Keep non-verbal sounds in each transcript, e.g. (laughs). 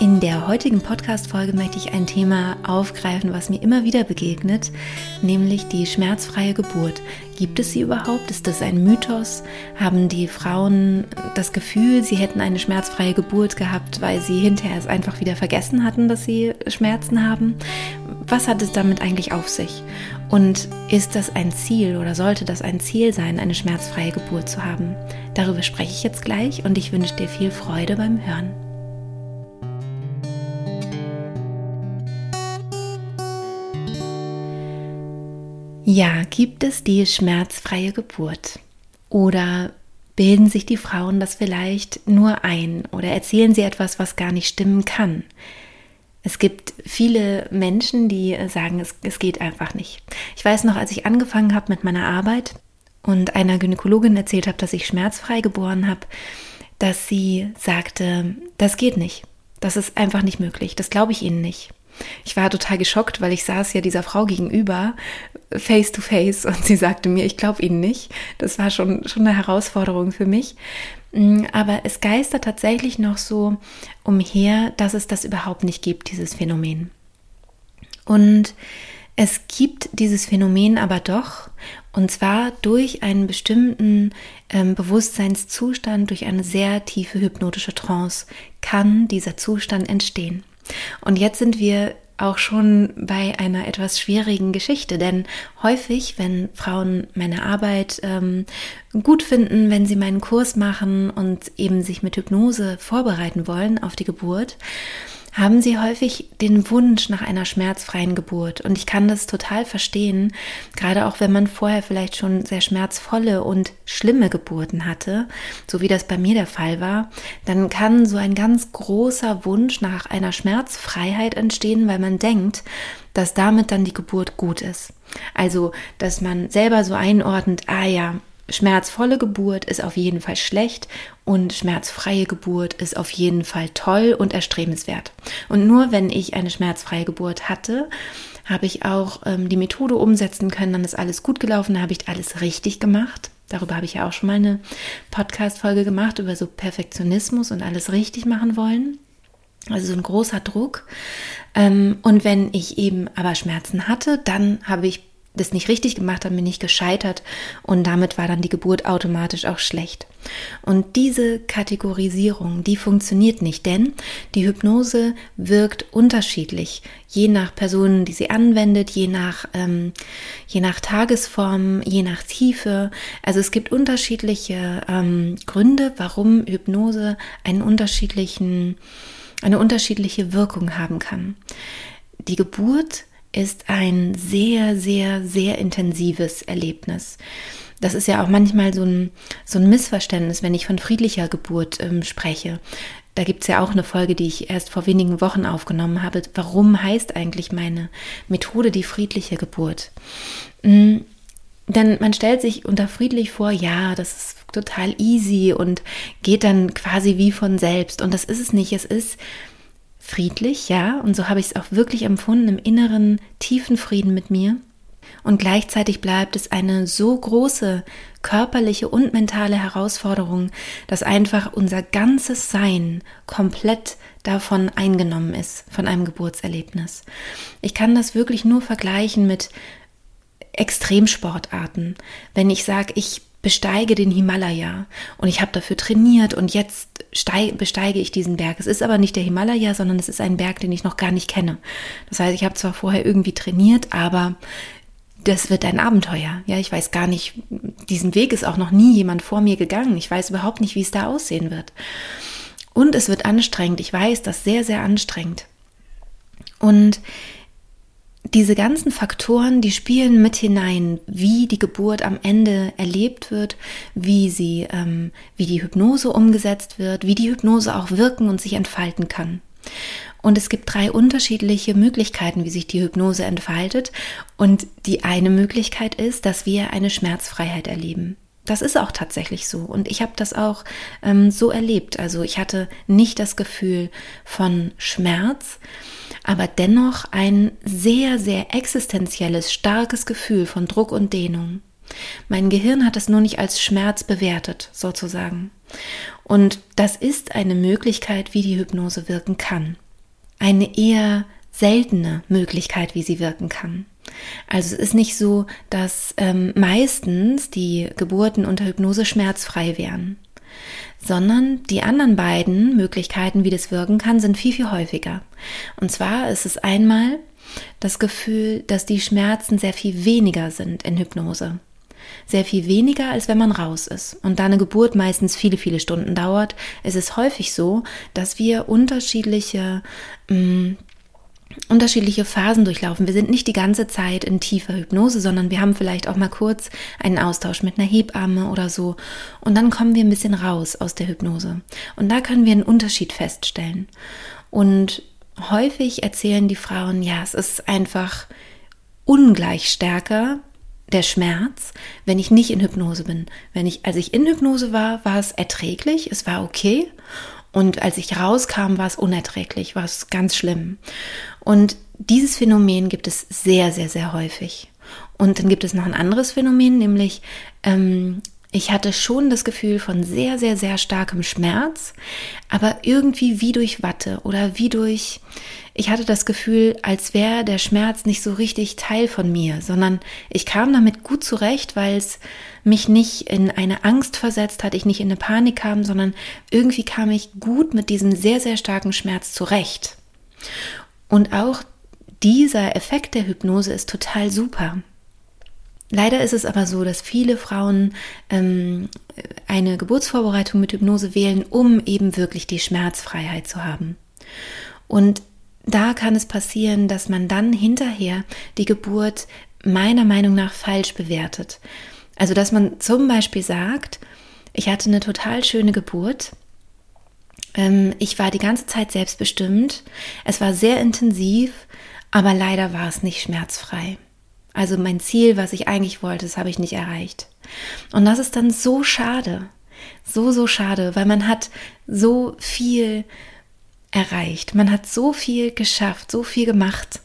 In der heutigen Podcast-Folge möchte ich ein Thema aufgreifen, was mir immer wieder begegnet, nämlich die schmerzfreie Geburt. Gibt es sie überhaupt? Ist das ein Mythos? Haben die Frauen das Gefühl, sie hätten eine schmerzfreie Geburt gehabt, weil sie hinterher es einfach wieder vergessen hatten, dass sie Schmerzen haben? Was hat es damit eigentlich auf sich? Und ist das ein Ziel oder sollte das ein Ziel sein, eine schmerzfreie Geburt zu haben? Darüber spreche ich jetzt gleich und ich wünsche dir viel Freude beim Hören. Ja, gibt es die schmerzfreie Geburt? Oder bilden sich die Frauen das vielleicht nur ein oder erzählen sie etwas, was gar nicht stimmen kann? Es gibt viele Menschen, die sagen, es, es geht einfach nicht. Ich weiß noch, als ich angefangen habe mit meiner Arbeit und einer Gynäkologin erzählt habe, dass ich schmerzfrei geboren habe, dass sie sagte, das geht nicht. Das ist einfach nicht möglich. Das glaube ich Ihnen nicht. Ich war total geschockt, weil ich saß ja dieser Frau gegenüber, face to face, und sie sagte mir, ich glaube Ihnen nicht. Das war schon, schon eine Herausforderung für mich. Mm, aber es geistert tatsächlich noch so umher, dass es das überhaupt nicht gibt, dieses Phänomen. Und es gibt dieses Phänomen aber doch, und zwar durch einen bestimmten ähm, Bewusstseinszustand, durch eine sehr tiefe hypnotische Trance, kann dieser Zustand entstehen. Und jetzt sind wir auch schon bei einer etwas schwierigen Geschichte, denn häufig, wenn Frauen meine Arbeit ähm, gut finden, wenn sie meinen Kurs machen und eben sich mit Hypnose vorbereiten wollen auf die Geburt, haben sie häufig den Wunsch nach einer schmerzfreien Geburt. Und ich kann das total verstehen, gerade auch wenn man vorher vielleicht schon sehr schmerzvolle und schlimme Geburten hatte, so wie das bei mir der Fall war, dann kann so ein ganz großer Wunsch nach einer Schmerzfreiheit entstehen, weil man denkt, dass damit dann die Geburt gut ist. Also, dass man selber so einordnet, ah ja, schmerzvolle Geburt ist auf jeden Fall schlecht und schmerzfreie Geburt ist auf jeden Fall toll und erstrebenswert. Und nur wenn ich eine schmerzfreie Geburt hatte, habe ich auch ähm, die Methode umsetzen können, dann ist alles gut gelaufen, habe ich alles richtig gemacht. Darüber habe ich ja auch schon mal eine Podcast-Folge gemacht über so Perfektionismus und alles richtig machen wollen. Also so ein großer Druck. Ähm, und wenn ich eben aber Schmerzen hatte, dann habe ich das nicht richtig gemacht habe, bin ich gescheitert und damit war dann die Geburt automatisch auch schlecht. Und diese Kategorisierung, die funktioniert nicht, denn die Hypnose wirkt unterschiedlich, je nach Personen, die sie anwendet, je nach, ähm, je nach Tagesform, je nach Tiefe. Also es gibt unterschiedliche ähm, Gründe, warum Hypnose einen unterschiedlichen, eine unterschiedliche Wirkung haben kann. Die Geburt ist ein sehr, sehr, sehr intensives Erlebnis. Das ist ja auch manchmal so ein, so ein Missverständnis, wenn ich von friedlicher Geburt ähm, spreche. Da gibt es ja auch eine Folge, die ich erst vor wenigen Wochen aufgenommen habe. Warum heißt eigentlich meine Methode die friedliche Geburt? Mhm. Denn man stellt sich unter friedlich vor, ja, das ist total easy und geht dann quasi wie von selbst. Und das ist es nicht. Es ist friedlich, ja, und so habe ich es auch wirklich empfunden, im inneren tiefen Frieden mit mir. Und gleichzeitig bleibt es eine so große körperliche und mentale Herausforderung, dass einfach unser ganzes Sein komplett davon eingenommen ist, von einem Geburtserlebnis. Ich kann das wirklich nur vergleichen mit Extremsportarten. Wenn ich sage, ich besteige den Himalaya und ich habe dafür trainiert und jetzt besteige ich diesen Berg. Es ist aber nicht der Himalaya, sondern es ist ein Berg, den ich noch gar nicht kenne. Das heißt, ich habe zwar vorher irgendwie trainiert, aber das wird ein Abenteuer. Ja, ich weiß gar nicht, diesen Weg ist auch noch nie jemand vor mir gegangen. Ich weiß überhaupt nicht, wie es da aussehen wird. Und es wird anstrengend. Ich weiß das sehr, sehr anstrengend. Und diese ganzen Faktoren, die spielen mit hinein, wie die Geburt am Ende erlebt wird, wie sie, ähm, wie die Hypnose umgesetzt wird, wie die Hypnose auch wirken und sich entfalten kann. Und es gibt drei unterschiedliche Möglichkeiten, wie sich die Hypnose entfaltet. Und die eine Möglichkeit ist, dass wir eine Schmerzfreiheit erleben. Das ist auch tatsächlich so. Und ich habe das auch ähm, so erlebt. Also ich hatte nicht das Gefühl von Schmerz, aber dennoch ein sehr, sehr existenzielles, starkes Gefühl von Druck und Dehnung. Mein Gehirn hat es nur nicht als Schmerz bewertet, sozusagen. Und das ist eine Möglichkeit, wie die Hypnose wirken kann. Eine eher seltene Möglichkeit, wie sie wirken kann. Also es ist nicht so, dass ähm, meistens die Geburten unter Hypnose schmerzfrei wären, sondern die anderen beiden Möglichkeiten, wie das wirken kann, sind viel, viel häufiger. Und zwar ist es einmal das Gefühl, dass die Schmerzen sehr viel weniger sind in Hypnose. Sehr viel weniger, als wenn man raus ist. Und da eine Geburt meistens viele, viele Stunden dauert, ist es häufig so, dass wir unterschiedliche mh, mm, unterschiedliche Phasen durchlaufen. Wir sind nicht die ganze Zeit in tiefer Hypnose, sondern wir haben vielleicht auch mal kurz einen Austausch mit einer Hebamme oder so. Und dann kommen wir ein bisschen raus aus der Hypnose. Und da können wir einen Unterschied feststellen. Und häufig erzählen die Frauen, ja, es ist einfach ungleich stärker der Schmerz, wenn ich nicht in Hypnose bin. Wenn ich, als ich in Hypnose war, war es erträglich, es war okay. Und als ich rauskam, war es unerträglich, war es ganz schlimm. Und dieses Phänomen gibt es sehr, sehr, sehr häufig. Und dann gibt es noch ein anderes Phänomen, nämlich ähm, ich hatte schon das Gefühl von sehr, sehr, sehr starkem Schmerz, aber irgendwie wie durch Watte oder wie durch, ich hatte das Gefühl, als wäre der Schmerz nicht so richtig Teil von mir, sondern ich kam damit gut zurecht, weil es mich nicht in eine Angst versetzt hat, ich nicht in eine Panik kam, sondern irgendwie kam ich gut mit diesem sehr, sehr starken Schmerz zurecht. Und auch dieser Effekt der Hypnose ist total super. Leider ist es aber so, dass viele Frauen ähm, eine Geburtsvorbereitung mit Hypnose wählen, um eben wirklich die Schmerzfreiheit zu haben. Und da kann es passieren, dass man dann hinterher die Geburt meiner Meinung nach falsch bewertet. Also, dass man zum Beispiel sagt, ich hatte eine total schöne Geburt, ich war die ganze Zeit selbstbestimmt, es war sehr intensiv, aber leider war es nicht schmerzfrei. Also mein Ziel, was ich eigentlich wollte, das habe ich nicht erreicht. Und das ist dann so schade. So, so schade, weil man hat so viel erreicht. Man hat so viel geschafft, so viel gemacht.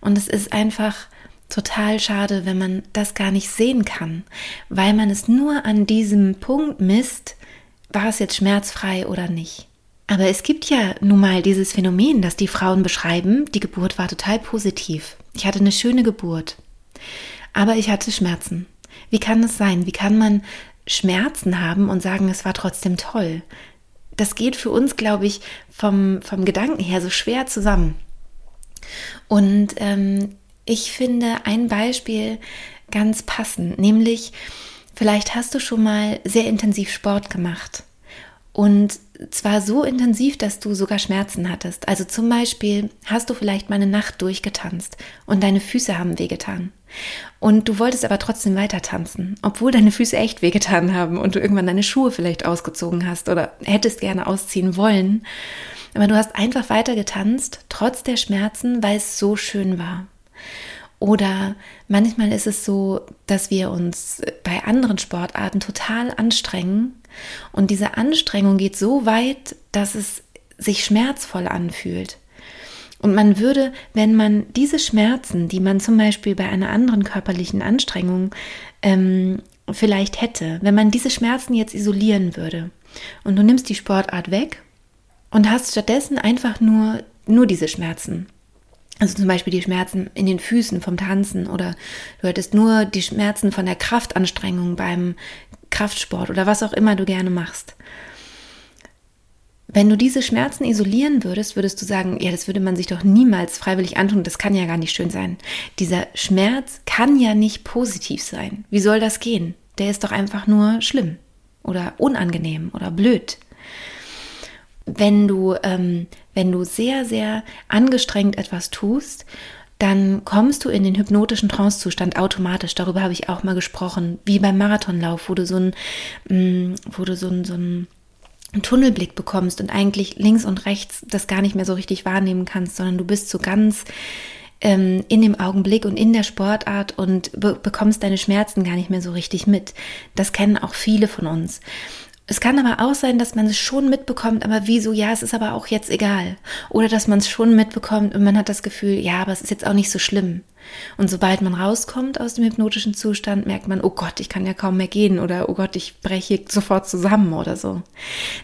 Und es ist einfach total schade, wenn man das gar nicht sehen kann, weil man es nur an diesem Punkt misst, war es jetzt schmerzfrei oder nicht. Aber es gibt ja nun mal dieses Phänomen, das die Frauen beschreiben, die Geburt war total positiv. Ich hatte eine schöne Geburt. Aber ich hatte Schmerzen. Wie kann es sein? Wie kann man Schmerzen haben und sagen, es war trotzdem toll? Das geht für uns, glaube ich, vom, vom Gedanken her so schwer zusammen. Und ähm, ich finde ein Beispiel ganz passend, nämlich vielleicht hast du schon mal sehr intensiv Sport gemacht und zwar so intensiv, dass du sogar Schmerzen hattest. Also zum Beispiel hast du vielleicht mal eine Nacht durchgetanzt und deine Füße haben wehgetan. Und du wolltest aber trotzdem weiter tanzen, obwohl deine Füße echt wehgetan haben und du irgendwann deine Schuhe vielleicht ausgezogen hast oder hättest gerne ausziehen wollen. Aber du hast einfach weiter getanzt, trotz der Schmerzen, weil es so schön war. Oder manchmal ist es so, dass wir uns bei anderen Sportarten total anstrengen und diese Anstrengung geht so weit, dass es sich schmerzvoll anfühlt. Und man würde, wenn man diese Schmerzen, die man zum Beispiel bei einer anderen körperlichen Anstrengung ähm, vielleicht hätte, wenn man diese Schmerzen jetzt isolieren würde und du nimmst die Sportart weg und hast stattdessen einfach nur, nur diese Schmerzen. Also zum Beispiel die Schmerzen in den Füßen vom Tanzen oder du hättest nur die Schmerzen von der Kraftanstrengung beim Kraftsport oder was auch immer du gerne machst. Wenn du diese Schmerzen isolieren würdest, würdest du sagen, ja, das würde man sich doch niemals freiwillig antun, das kann ja gar nicht schön sein. Dieser Schmerz kann ja nicht positiv sein. Wie soll das gehen? Der ist doch einfach nur schlimm oder unangenehm oder blöd. Wenn du, ähm, wenn du sehr, sehr angestrengt etwas tust, dann kommst du in den hypnotischen Trancezustand automatisch. Darüber habe ich auch mal gesprochen, wie beim Marathonlauf, wo du so ein, mm, wo du so ein, so ein Tunnelblick bekommst und eigentlich links und rechts das gar nicht mehr so richtig wahrnehmen kannst, sondern du bist so ganz ähm, in dem Augenblick und in der Sportart und be bekommst deine Schmerzen gar nicht mehr so richtig mit. Das kennen auch viele von uns. Es kann aber auch sein, dass man es schon mitbekommt, aber wieso, ja, es ist aber auch jetzt egal. Oder dass man es schon mitbekommt und man hat das Gefühl, ja, aber es ist jetzt auch nicht so schlimm. Und sobald man rauskommt aus dem hypnotischen Zustand, merkt man, oh Gott, ich kann ja kaum mehr gehen oder oh Gott, ich breche sofort zusammen oder so.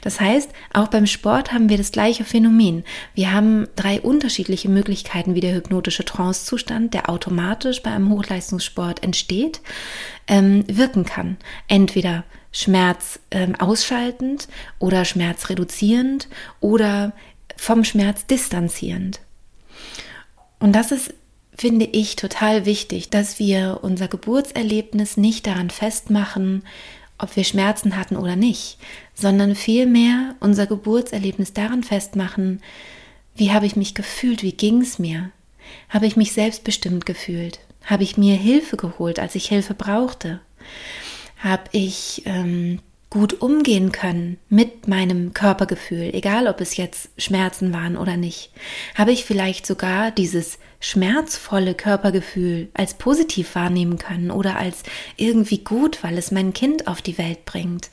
Das heißt, auch beim Sport haben wir das gleiche Phänomen. Wir haben drei unterschiedliche Möglichkeiten, wie der hypnotische Trancezustand, der automatisch bei einem Hochleistungssport entsteht, ähm, wirken kann. Entweder Schmerz ähm, ausschaltend oder Schmerz reduzierend oder vom Schmerz distanzierend. Und das ist, finde ich, total wichtig, dass wir unser Geburtserlebnis nicht daran festmachen, ob wir Schmerzen hatten oder nicht, sondern vielmehr unser Geburtserlebnis daran festmachen, wie habe ich mich gefühlt, wie ging es mir, habe ich mich selbstbestimmt gefühlt, habe ich mir Hilfe geholt, als ich Hilfe brauchte? Habe ich ähm, gut umgehen können mit meinem Körpergefühl, egal ob es jetzt Schmerzen waren oder nicht. Habe ich vielleicht sogar dieses schmerzvolle Körpergefühl als positiv wahrnehmen können oder als irgendwie gut, weil es mein Kind auf die Welt bringt.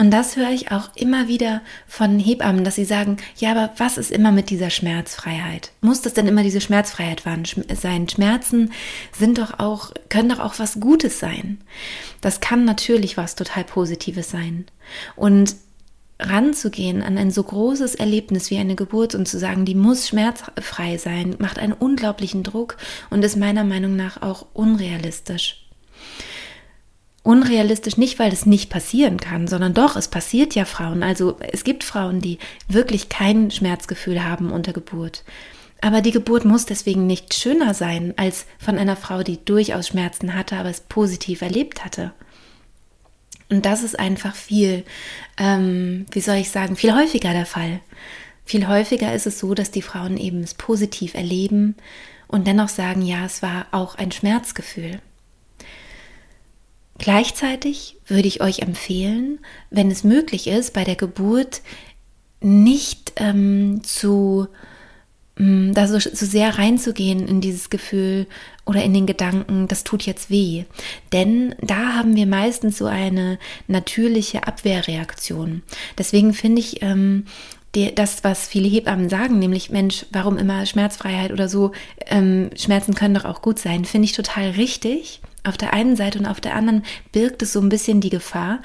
Und das höre ich auch immer wieder von Hebammen, dass sie sagen, ja, aber was ist immer mit dieser Schmerzfreiheit? Muss das denn immer diese Schmerzfreiheit sein? Schmerzen sind doch auch, können doch auch was Gutes sein. Das kann natürlich was total Positives sein. Und ranzugehen an ein so großes Erlebnis wie eine Geburt und zu sagen, die muss schmerzfrei sein, macht einen unglaublichen Druck und ist meiner Meinung nach auch unrealistisch unrealistisch nicht, weil es nicht passieren kann, sondern doch, es passiert ja Frauen. Also es gibt Frauen, die wirklich kein Schmerzgefühl haben unter Geburt. Aber die Geburt muss deswegen nicht schöner sein als von einer Frau, die durchaus Schmerzen hatte, aber es positiv erlebt hatte. Und das ist einfach viel, ähm, wie soll ich sagen, viel häufiger der Fall. Viel häufiger ist es so, dass die Frauen eben es positiv erleben und dennoch sagen, ja, es war auch ein Schmerzgefühl. Gleichzeitig würde ich euch empfehlen, wenn es möglich ist, bei der Geburt nicht ähm, zu ähm, da so, so sehr reinzugehen in dieses Gefühl oder in den Gedanken, das tut jetzt weh. Denn da haben wir meistens so eine natürliche Abwehrreaktion. Deswegen finde ich ähm, die, das, was viele Hebammen sagen, nämlich Mensch, warum immer Schmerzfreiheit oder so, ähm, Schmerzen können doch auch gut sein, finde ich total richtig auf der einen Seite und auf der anderen birgt es so ein bisschen die Gefahr,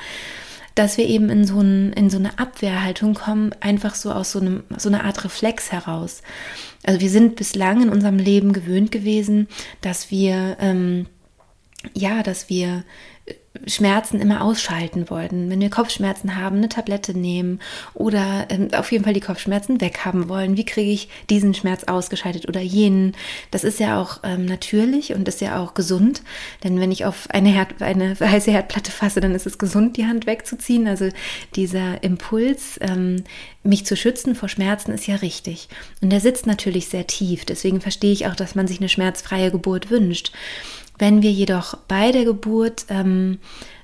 dass wir eben in so, ein, in so eine Abwehrhaltung kommen, einfach so aus so, einem, so einer Art Reflex heraus. Also wir sind bislang in unserem Leben gewöhnt gewesen, dass wir ähm, ja, dass wir Schmerzen immer ausschalten wollten. Wenn wir Kopfschmerzen haben, eine Tablette nehmen oder ähm, auf jeden Fall die Kopfschmerzen weghaben wollen. Wie kriege ich diesen Schmerz ausgeschaltet oder jenen? Das ist ja auch ähm, natürlich und ist ja auch gesund. Denn wenn ich auf eine, Herd, eine (laughs) heiße Herdplatte fasse, dann ist es gesund, die Hand wegzuziehen. Also dieser Impuls, ähm, mich zu schützen vor Schmerzen, ist ja richtig. Und der sitzt natürlich sehr tief. Deswegen verstehe ich auch, dass man sich eine schmerzfreie Geburt wünscht. Wenn wir jedoch bei der Geburt ähm,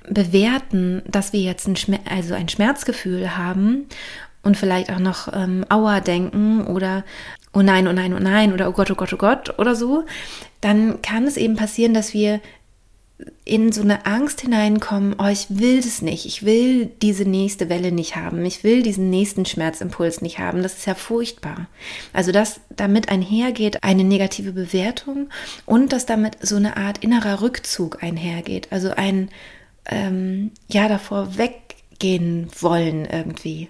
bewerten, dass wir jetzt ein, also ein Schmerzgefühl haben und vielleicht auch noch ähm, Aua denken oder oh nein, oh nein, oh nein oder oh Gott, oh Gott, oh Gott oder so, dann kann es eben passieren, dass wir in so eine Angst hineinkommen, oh, ich will das nicht, ich will diese nächste Welle nicht haben, ich will diesen nächsten Schmerzimpuls nicht haben, das ist ja furchtbar. Also dass damit einhergeht eine negative Bewertung und dass damit so eine Art innerer Rückzug einhergeht, also ein, ähm, ja, davor weggehen wollen irgendwie.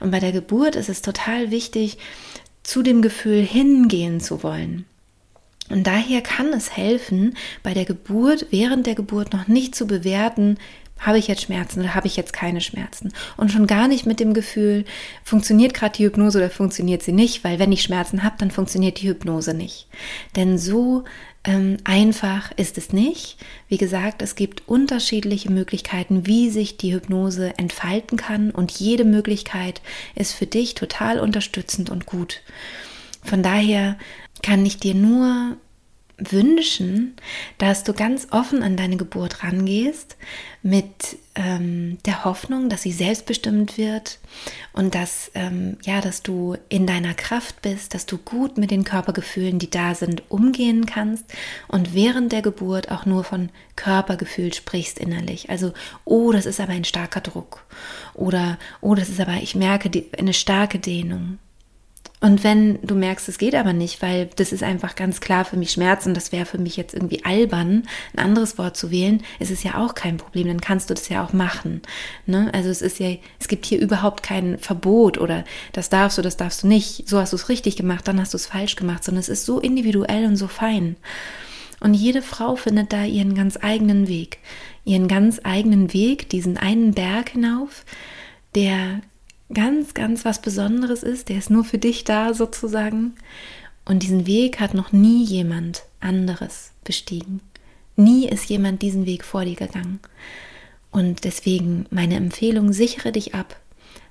Und bei der Geburt ist es total wichtig, zu dem Gefühl hingehen zu wollen. Und daher kann es helfen, bei der Geburt, während der Geburt noch nicht zu bewerten, habe ich jetzt Schmerzen oder habe ich jetzt keine Schmerzen? Und schon gar nicht mit dem Gefühl, funktioniert gerade die Hypnose oder funktioniert sie nicht, weil wenn ich Schmerzen habe, dann funktioniert die Hypnose nicht. Denn so ähm, einfach ist es nicht. Wie gesagt, es gibt unterschiedliche Möglichkeiten, wie sich die Hypnose entfalten kann und jede Möglichkeit ist für dich total unterstützend und gut. Von daher kann ich dir nur wünschen, dass du ganz offen an deine Geburt rangehst, mit ähm, der Hoffnung, dass sie selbstbestimmt wird und dass, ähm, ja, dass du in deiner Kraft bist, dass du gut mit den Körpergefühlen, die da sind, umgehen kannst und während der Geburt auch nur von Körpergefühl sprichst innerlich. Also, oh, das ist aber ein starker Druck oder, oh, das ist aber, ich merke die, eine starke Dehnung und wenn du merkst, es geht aber nicht, weil das ist einfach ganz klar für mich Schmerz und das wäre für mich jetzt irgendwie albern, ein anderes Wort zu wählen, ist es ja auch kein Problem, dann kannst du das ja auch machen. Ne? Also es ist ja, es gibt hier überhaupt kein Verbot oder das darfst du, das darfst du nicht, so hast du es richtig gemacht, dann hast du es falsch gemacht, sondern es ist so individuell und so fein. Und jede Frau findet da ihren ganz eigenen Weg, ihren ganz eigenen Weg, diesen einen Berg hinauf, der ganz, ganz was Besonderes ist, der ist nur für dich da sozusagen. Und diesen Weg hat noch nie jemand anderes bestiegen. Nie ist jemand diesen Weg vor dir gegangen. Und deswegen meine Empfehlung, sichere dich ab,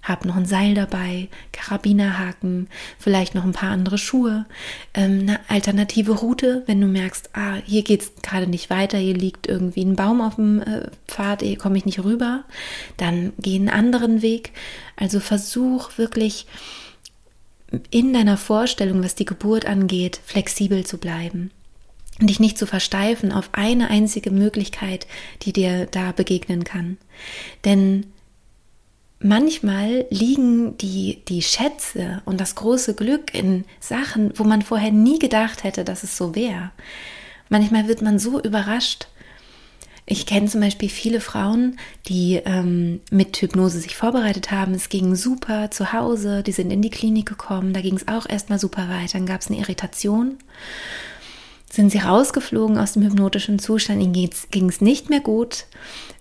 hab noch ein Seil dabei, Karabinerhaken, vielleicht noch ein paar andere Schuhe, ähm, eine alternative Route, wenn du merkst, ah, hier geht es gerade nicht weiter, hier liegt irgendwie ein Baum auf dem äh, Pfad, hier komme ich nicht rüber, dann geh einen anderen Weg. Also versuch wirklich in deiner Vorstellung, was die Geburt angeht, flexibel zu bleiben und dich nicht zu versteifen auf eine einzige Möglichkeit, die dir da begegnen kann. Denn manchmal liegen die, die Schätze und das große Glück in Sachen, wo man vorher nie gedacht hätte, dass es so wäre. Manchmal wird man so überrascht. Ich kenne zum Beispiel viele Frauen, die ähm, mit Hypnose sich vorbereitet haben. Es ging super zu Hause, die sind in die Klinik gekommen, da ging es auch erstmal super weiter. Dann gab es eine Irritation sind sie rausgeflogen aus dem hypnotischen Zustand. Ihnen ging es nicht mehr gut.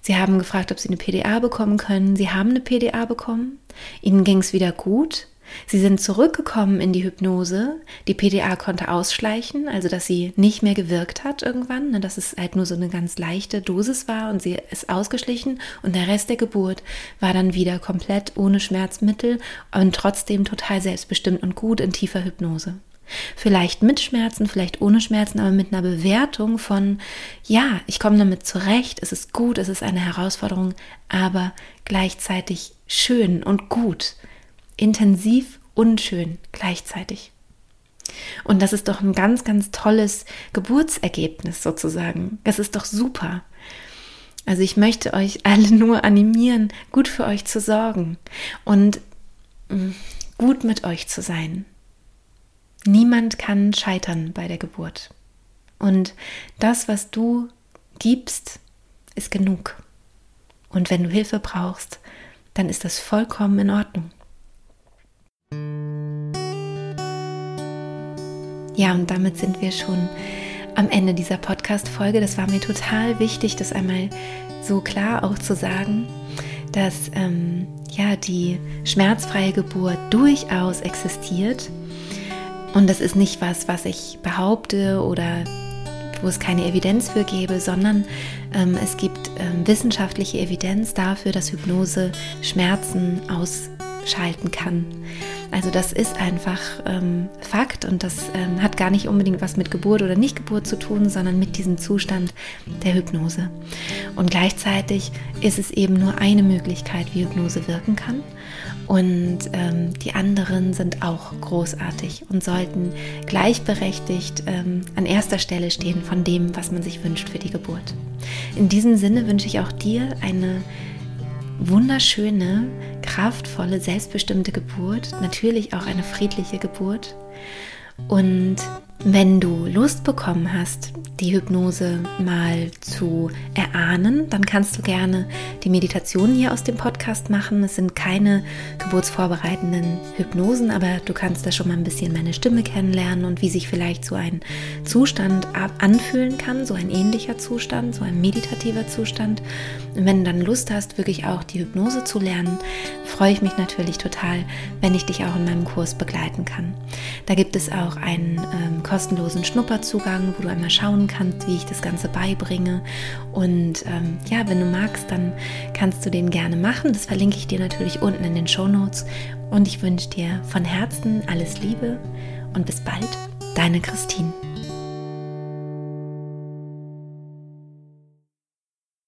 Sie haben gefragt, ob sie eine PDA bekommen können. Sie haben eine PDA bekommen. Ihnen ging es wieder gut. Sie sind zurückgekommen in die Hypnose. Die PDA konnte ausschleichen, also dass sie nicht mehr gewirkt hat irgendwann, ne, dass es halt nur so eine ganz leichte Dosis war und sie ist ausgeschlichen und der Rest der Geburt war dann wieder komplett ohne Schmerzmittel und trotzdem total selbstbestimmt und gut in tiefer Hypnose. Vielleicht mit Schmerzen, vielleicht ohne Schmerzen, aber mit einer Bewertung von, ja, ich komme damit zurecht, es ist gut, es ist eine Herausforderung, aber gleichzeitig schön und gut, intensiv und schön gleichzeitig. Und das ist doch ein ganz, ganz tolles Geburtsergebnis sozusagen. Das ist doch super. Also ich möchte euch alle (laughs) nur animieren, gut für euch zu sorgen und mm, gut mit euch zu sein. Niemand kann scheitern bei der Geburt. Und das, was du gibst, ist genug. Und wenn du Hilfe brauchst, dann ist das vollkommen in Ordnung. Ja, und damit sind wir schon am Ende dieser Podcast-Folge. Das war mir total wichtig, das einmal so klar auch zu sagen, dass ähm, ja die schmerzfreie Geburt durchaus existiert und das ist nicht was, was ich behaupte oder wo es keine Evidenz für gebe, sondern ähm, es gibt ähm, wissenschaftliche Evidenz dafür, dass Hypnose Schmerzen ausschalten kann. Also das ist einfach ähm, Fakt und das ähm, hat gar nicht unbedingt was mit Geburt oder Nichtgeburt zu tun, sondern mit diesem Zustand der Hypnose. Und gleichzeitig ist es eben nur eine Möglichkeit, wie Hypnose wirken kann. Und ähm, die anderen sind auch großartig und sollten gleichberechtigt ähm, an erster Stelle stehen von dem, was man sich wünscht für die Geburt. In diesem Sinne wünsche ich auch dir eine wunderschöne, kraftvolle, selbstbestimmte Geburt, natürlich auch eine friedliche Geburt. Und wenn du Lust bekommen hast, die Hypnose mal zu erahnen, dann kannst du gerne die Meditationen hier aus dem Podcast machen. Es sind keine geburtsvorbereitenden Hypnosen, aber du kannst da schon mal ein bisschen meine Stimme kennenlernen und wie sich vielleicht so ein Zustand anfühlen kann, so ein ähnlicher Zustand, so ein meditativer Zustand. Und wenn du dann Lust hast, wirklich auch die Hypnose zu lernen, freue ich mich natürlich total, wenn ich dich auch in meinem Kurs begleiten kann. Da gibt es auch einen ähm, kostenlosen Schnupperzugang, wo du einmal schauen kannst, wie ich das Ganze beibringe. Und ähm, ja, wenn du magst, dann kannst du den gerne machen. Das verlinke ich dir natürlich unten in den Show Notes. Und ich wünsche dir von Herzen alles Liebe und bis bald, deine Christine.